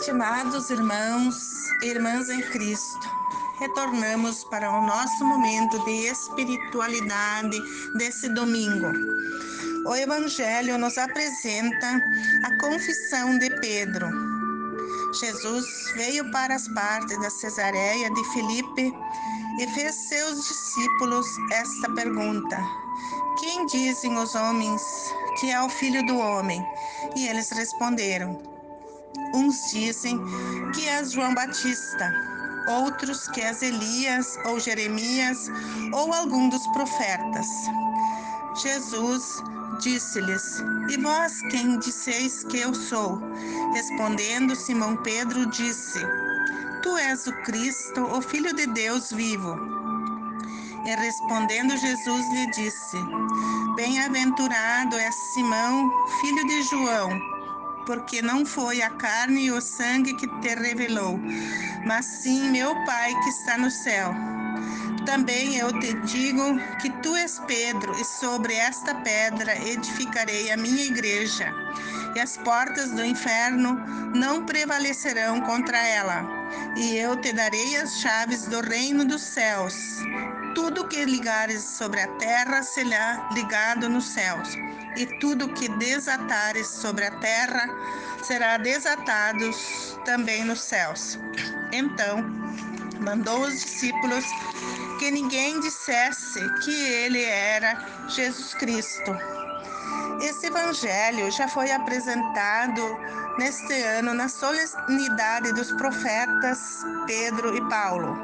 Estimados irmãos e irmãs em Cristo, retornamos para o nosso momento de espiritualidade desse domingo. O Evangelho nos apresenta a confissão de Pedro. Jesus veio para as partes da Cesareia de Filipe e fez seus discípulos esta pergunta: Quem dizem os homens que é o filho do homem? E eles responderam: Uns dizem que és João Batista, outros que és Elias ou Jeremias ou algum dos profetas. Jesus disse-lhes: E vós quem disseis que eu sou? Respondendo Simão Pedro, disse: Tu és o Cristo, o Filho de Deus vivo. E respondendo Jesus lhe disse: Bem-aventurado és Simão, filho de João porque não foi a carne e o sangue que te revelou, mas sim meu Pai que está no céu. Também eu te digo que tu és Pedro, e sobre esta pedra edificarei a minha igreja, e as portas do inferno não prevalecerão contra ela. E eu te darei as chaves do reino dos céus. Tudo que ligares sobre a terra será ligado nos céus e tudo que desatares sobre a terra será desatado também nos céus. Então, mandou os discípulos que ninguém dissesse que ele era Jesus Cristo. Esse evangelho já foi apresentado neste ano na solenidade dos profetas Pedro e Paulo.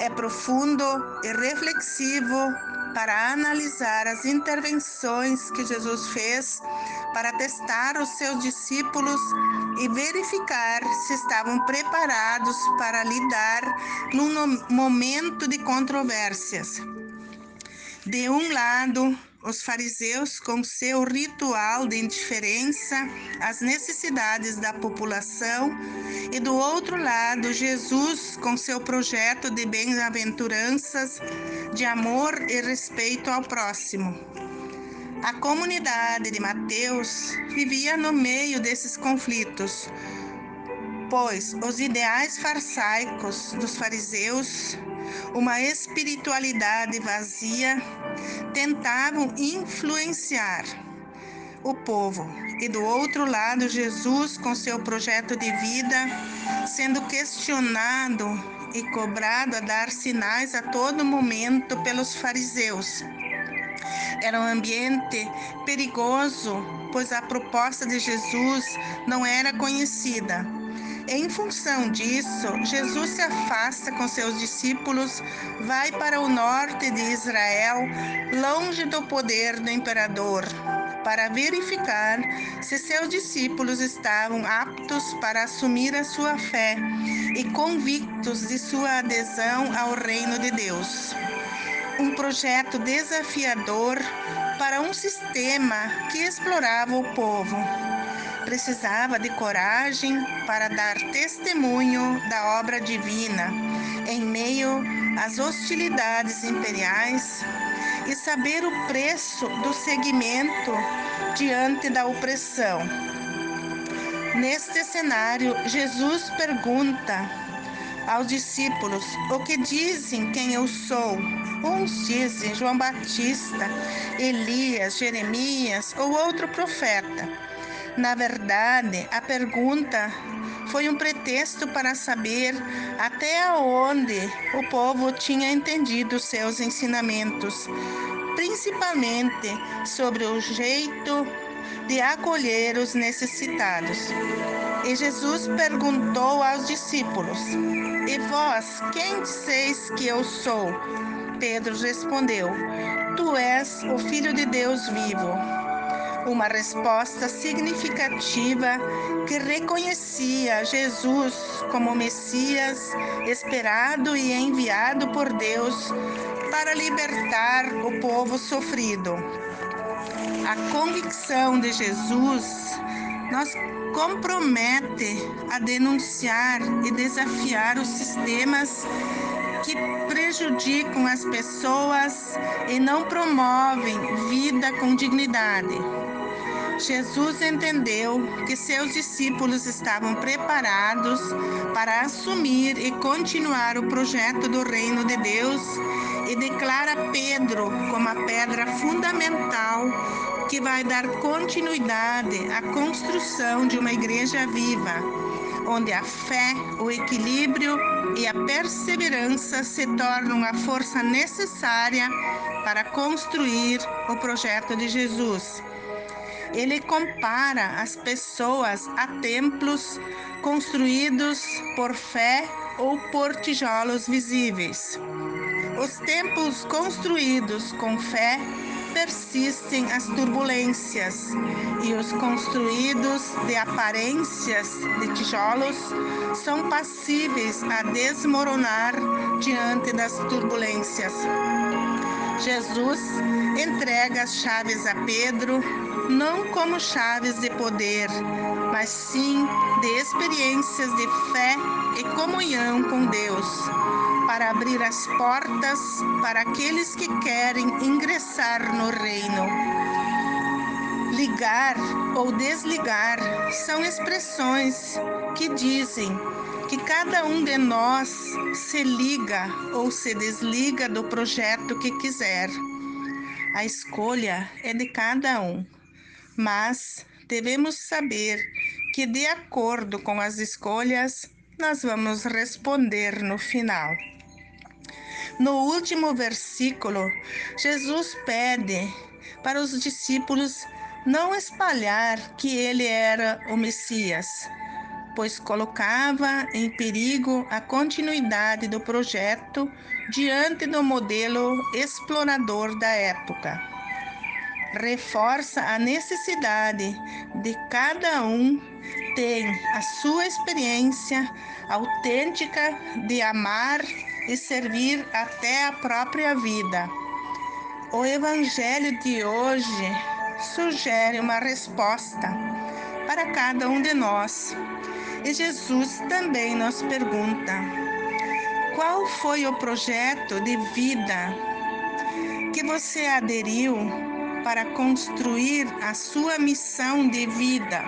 É profundo e reflexivo para analisar as intervenções que Jesus fez para testar os seus discípulos e verificar se estavam preparados para lidar num momento de controvérsias. De um lado, os fariseus, com seu ritual de indiferença às necessidades da população, e do outro lado, Jesus, com seu projeto de bem-aventuranças, de amor e respeito ao próximo. A comunidade de Mateus vivia no meio desses conflitos, pois os ideais farsaicos dos fariseus uma espiritualidade vazia, tentavam influenciar o povo. E do outro lado, Jesus, com seu projeto de vida, sendo questionado e cobrado a dar sinais a todo momento pelos fariseus. Era um ambiente perigoso, pois a proposta de Jesus não era conhecida em função disso, Jesus se afasta com seus discípulos, vai para o norte de Israel, longe do poder do imperador, para verificar se seus discípulos estavam aptos para assumir a sua fé e convictos de sua adesão ao reino de Deus. Um projeto desafiador para um sistema que explorava o povo precisava de coragem para dar testemunho da obra divina em meio às hostilidades imperiais e saber o preço do seguimento diante da opressão. Neste cenário, Jesus pergunta aos discípulos: O que dizem quem eu sou? Uns dizem João Batista, Elias, Jeremias ou outro profeta. Na verdade, a pergunta foi um pretexto para saber até onde o povo tinha entendido seus ensinamentos, principalmente sobre o jeito de acolher os necessitados. E Jesus perguntou aos discípulos: E vós, quem disseis que eu sou? Pedro respondeu: Tu és o Filho de Deus vivo uma resposta significativa que reconhecia Jesus como Messias esperado e enviado por Deus para libertar o povo sofrido. A convicção de Jesus nos compromete a denunciar e desafiar os sistemas que prejudicam as pessoas e não promovem vida com dignidade. Jesus entendeu que seus discípulos estavam preparados para assumir e continuar o projeto do reino de Deus e declara Pedro como a pedra fundamental que vai dar continuidade à construção de uma igreja viva, onde a fé, o equilíbrio e a perseverança se tornam a força necessária para construir o projeto de Jesus. Ele compara as pessoas a templos construídos por fé ou por tijolos visíveis. Os templos construídos com fé persistem as turbulências e os construídos de aparências de tijolos são passíveis a desmoronar diante das turbulências. Jesus entrega as chaves a Pedro não como chaves de poder, mas sim de experiências de fé e comunhão com Deus para abrir as portas para aqueles que querem ingressar no reino. Ligar ou desligar são expressões que dizem que cada um de nós se liga ou se desliga do projeto que quiser. A escolha é de cada um, mas devemos saber que, de acordo com as escolhas, nós vamos responder no final. No último versículo, Jesus pede para os discípulos não espalhar que ele era o Messias, pois colocava em perigo a continuidade do projeto diante do modelo explorador da época. Reforça a necessidade de cada um ter a sua experiência autêntica de amar e servir até a própria vida. O Evangelho de hoje sugere uma resposta para cada um de nós. E Jesus também nos pergunta: qual foi o projeto de vida que você aderiu para construir a sua missão de vida?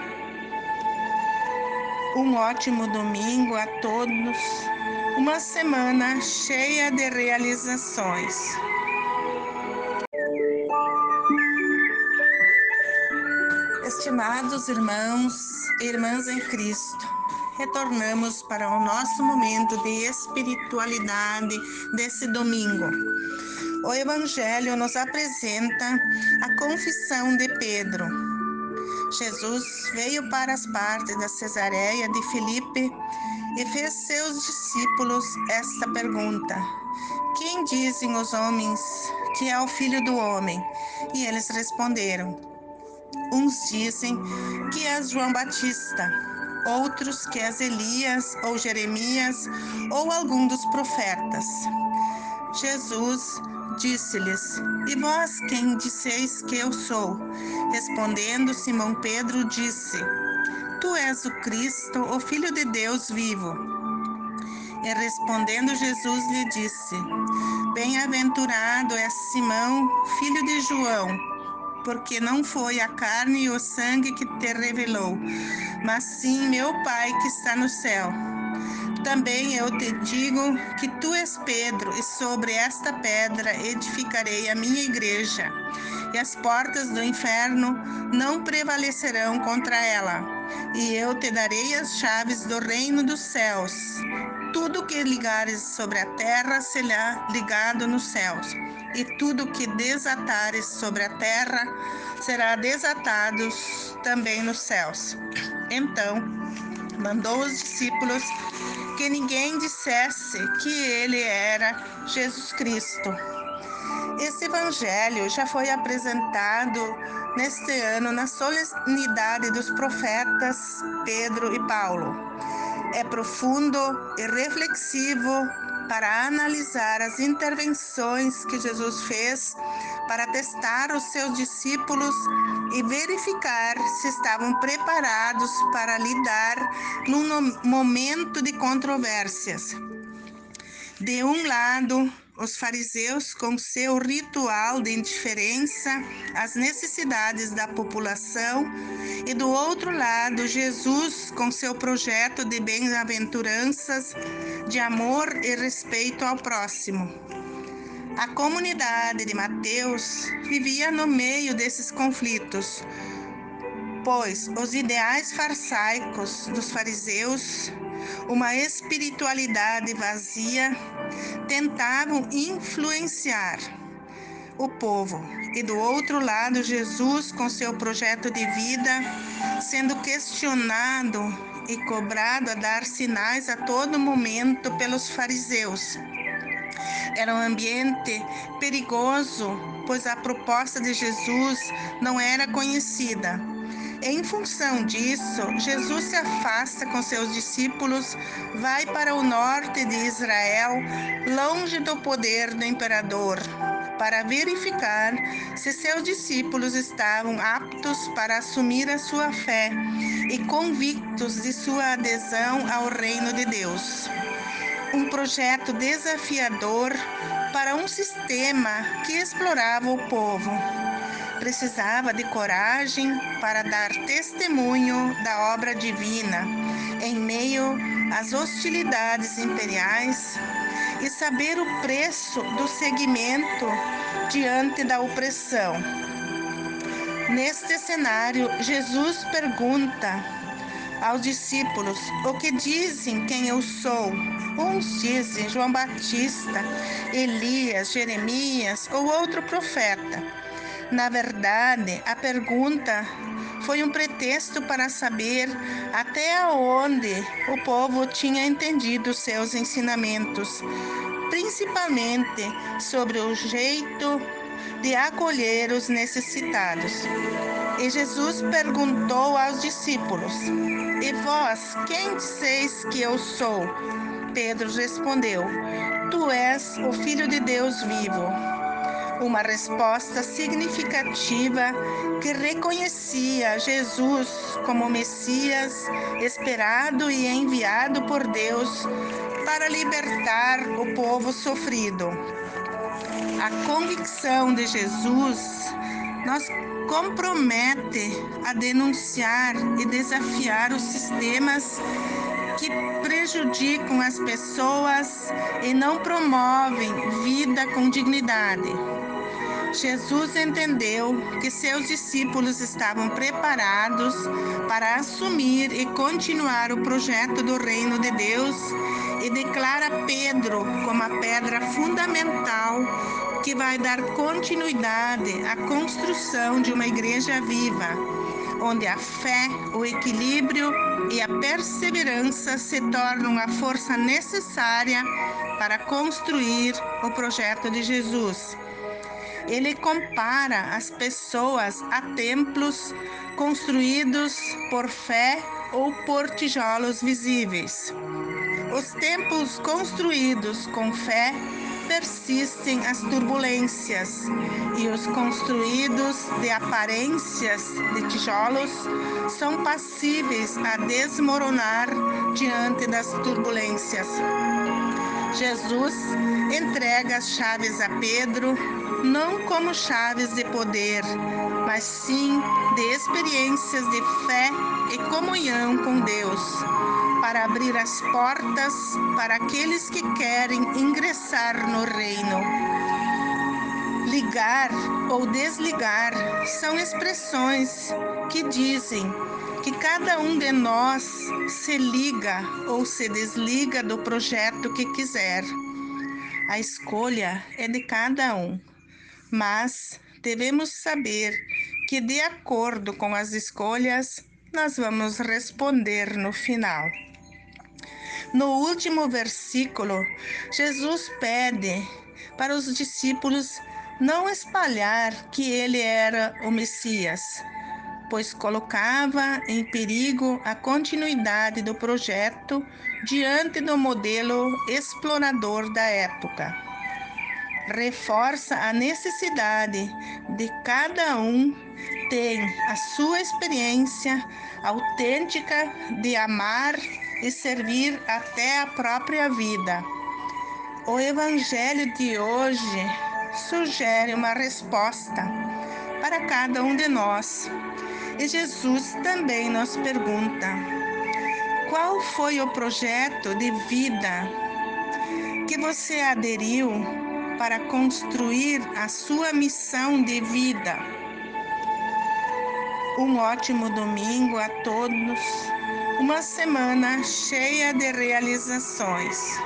Um ótimo domingo a todos uma semana cheia de realizações. Estimados irmãos e irmãs em Cristo, retornamos para o nosso momento de espiritualidade desse domingo. O Evangelho nos apresenta a confissão de Pedro. Jesus veio para as partes da Cesareia de Filipe e fez seus discípulos esta pergunta: Quem dizem os homens que é o filho do homem? E eles responderam: Uns dizem que és João Batista, outros que és Elias ou Jeremias ou algum dos profetas. Jesus disse-lhes: E vós quem disseis que eu sou? Respondendo Simão Pedro, disse: Tu és o Cristo, o Filho de Deus vivo. E respondendo Jesus lhe disse: Bem-aventurado és Simão, filho de João, porque não foi a carne e o sangue que te revelou, mas sim meu Pai que está no céu. Também eu te digo que tu és Pedro, e sobre esta pedra edificarei a minha igreja, e as portas do inferno não prevalecerão contra ela e eu te darei as chaves do reino dos céus. Tudo que ligares sobre a terra será ligado nos céus, e tudo que desatares sobre a terra será desatado também nos céus. Então, mandou os discípulos que ninguém dissesse que ele era Jesus Cristo. Esse evangelho já foi apresentado neste ano na solenidade dos profetas Pedro e Paulo. É profundo e reflexivo para analisar as intervenções que Jesus fez para testar os seus discípulos e verificar se estavam preparados para lidar num momento de controvérsias. De um lado, os fariseus com seu ritual de indiferença às necessidades da população, e do outro lado, Jesus com seu projeto de bem-aventuranças, de amor e respeito ao próximo. A comunidade de Mateus vivia no meio desses conflitos, pois os ideais farsaicos dos fariseus, uma espiritualidade vazia, tentavam influenciar o povo. E do outro lado, Jesus, com seu projeto de vida, sendo questionado e cobrado a dar sinais a todo momento pelos fariseus. Era um ambiente perigoso, pois a proposta de Jesus não era conhecida em função disso, Jesus se afasta com seus discípulos, vai para o norte de Israel, longe do poder do imperador, para verificar se seus discípulos estavam aptos para assumir a sua fé e convictos de sua adesão ao reino de Deus. Um projeto desafiador para um sistema que explorava o povo precisava de coragem para dar testemunho da obra divina em meio às hostilidades imperiais e saber o preço do seguimento diante da opressão. Neste cenário, Jesus pergunta aos discípulos: O que dizem quem eu sou? Uns dizem João Batista, Elias, Jeremias ou outro profeta. Na verdade, a pergunta foi um pretexto para saber até onde o povo tinha entendido seus ensinamentos, principalmente sobre o jeito de acolher os necessitados. E Jesus perguntou aos discípulos: E vós, quem disseis que eu sou? Pedro respondeu: Tu és o Filho de Deus vivo uma resposta significativa que reconhecia Jesus como Messias esperado e enviado por Deus para libertar o povo sofrido. A convicção de Jesus nos compromete a denunciar e desafiar os sistemas que prejudicam as pessoas e não promovem vida com dignidade. Jesus entendeu que seus discípulos estavam preparados para assumir e continuar o projeto do reino de Deus e declara Pedro como a pedra fundamental que vai dar continuidade à construção de uma igreja viva, onde a fé, o equilíbrio e a perseverança se tornam a força necessária para construir o projeto de Jesus. Ele compara as pessoas a templos construídos por fé ou por tijolos visíveis. Os templos construídos com fé persistem as turbulências e os construídos de aparências de tijolos são passíveis a desmoronar diante das turbulências. Jesus entrega as chaves a Pedro não como chaves de poder, mas sim de experiências de fé e comunhão com Deus, para abrir as portas para aqueles que querem ingressar no reino. Ligar ou desligar são expressões que dizem que cada um de nós se liga ou se desliga do projeto que quiser. A escolha é de cada um mas devemos saber que, de acordo com as escolhas, nós vamos responder no final. No último versículo, Jesus pede para os discípulos não espalhar que ele era o Messias, pois colocava em perigo a continuidade do projeto diante do modelo explorador da época. Reforça a necessidade de cada um ter a sua experiência autêntica de amar e servir até a própria vida. O Evangelho de hoje sugere uma resposta para cada um de nós. E Jesus também nos pergunta: qual foi o projeto de vida que você aderiu para construir a sua missão de vida? Um ótimo domingo a todos, uma semana cheia de realizações.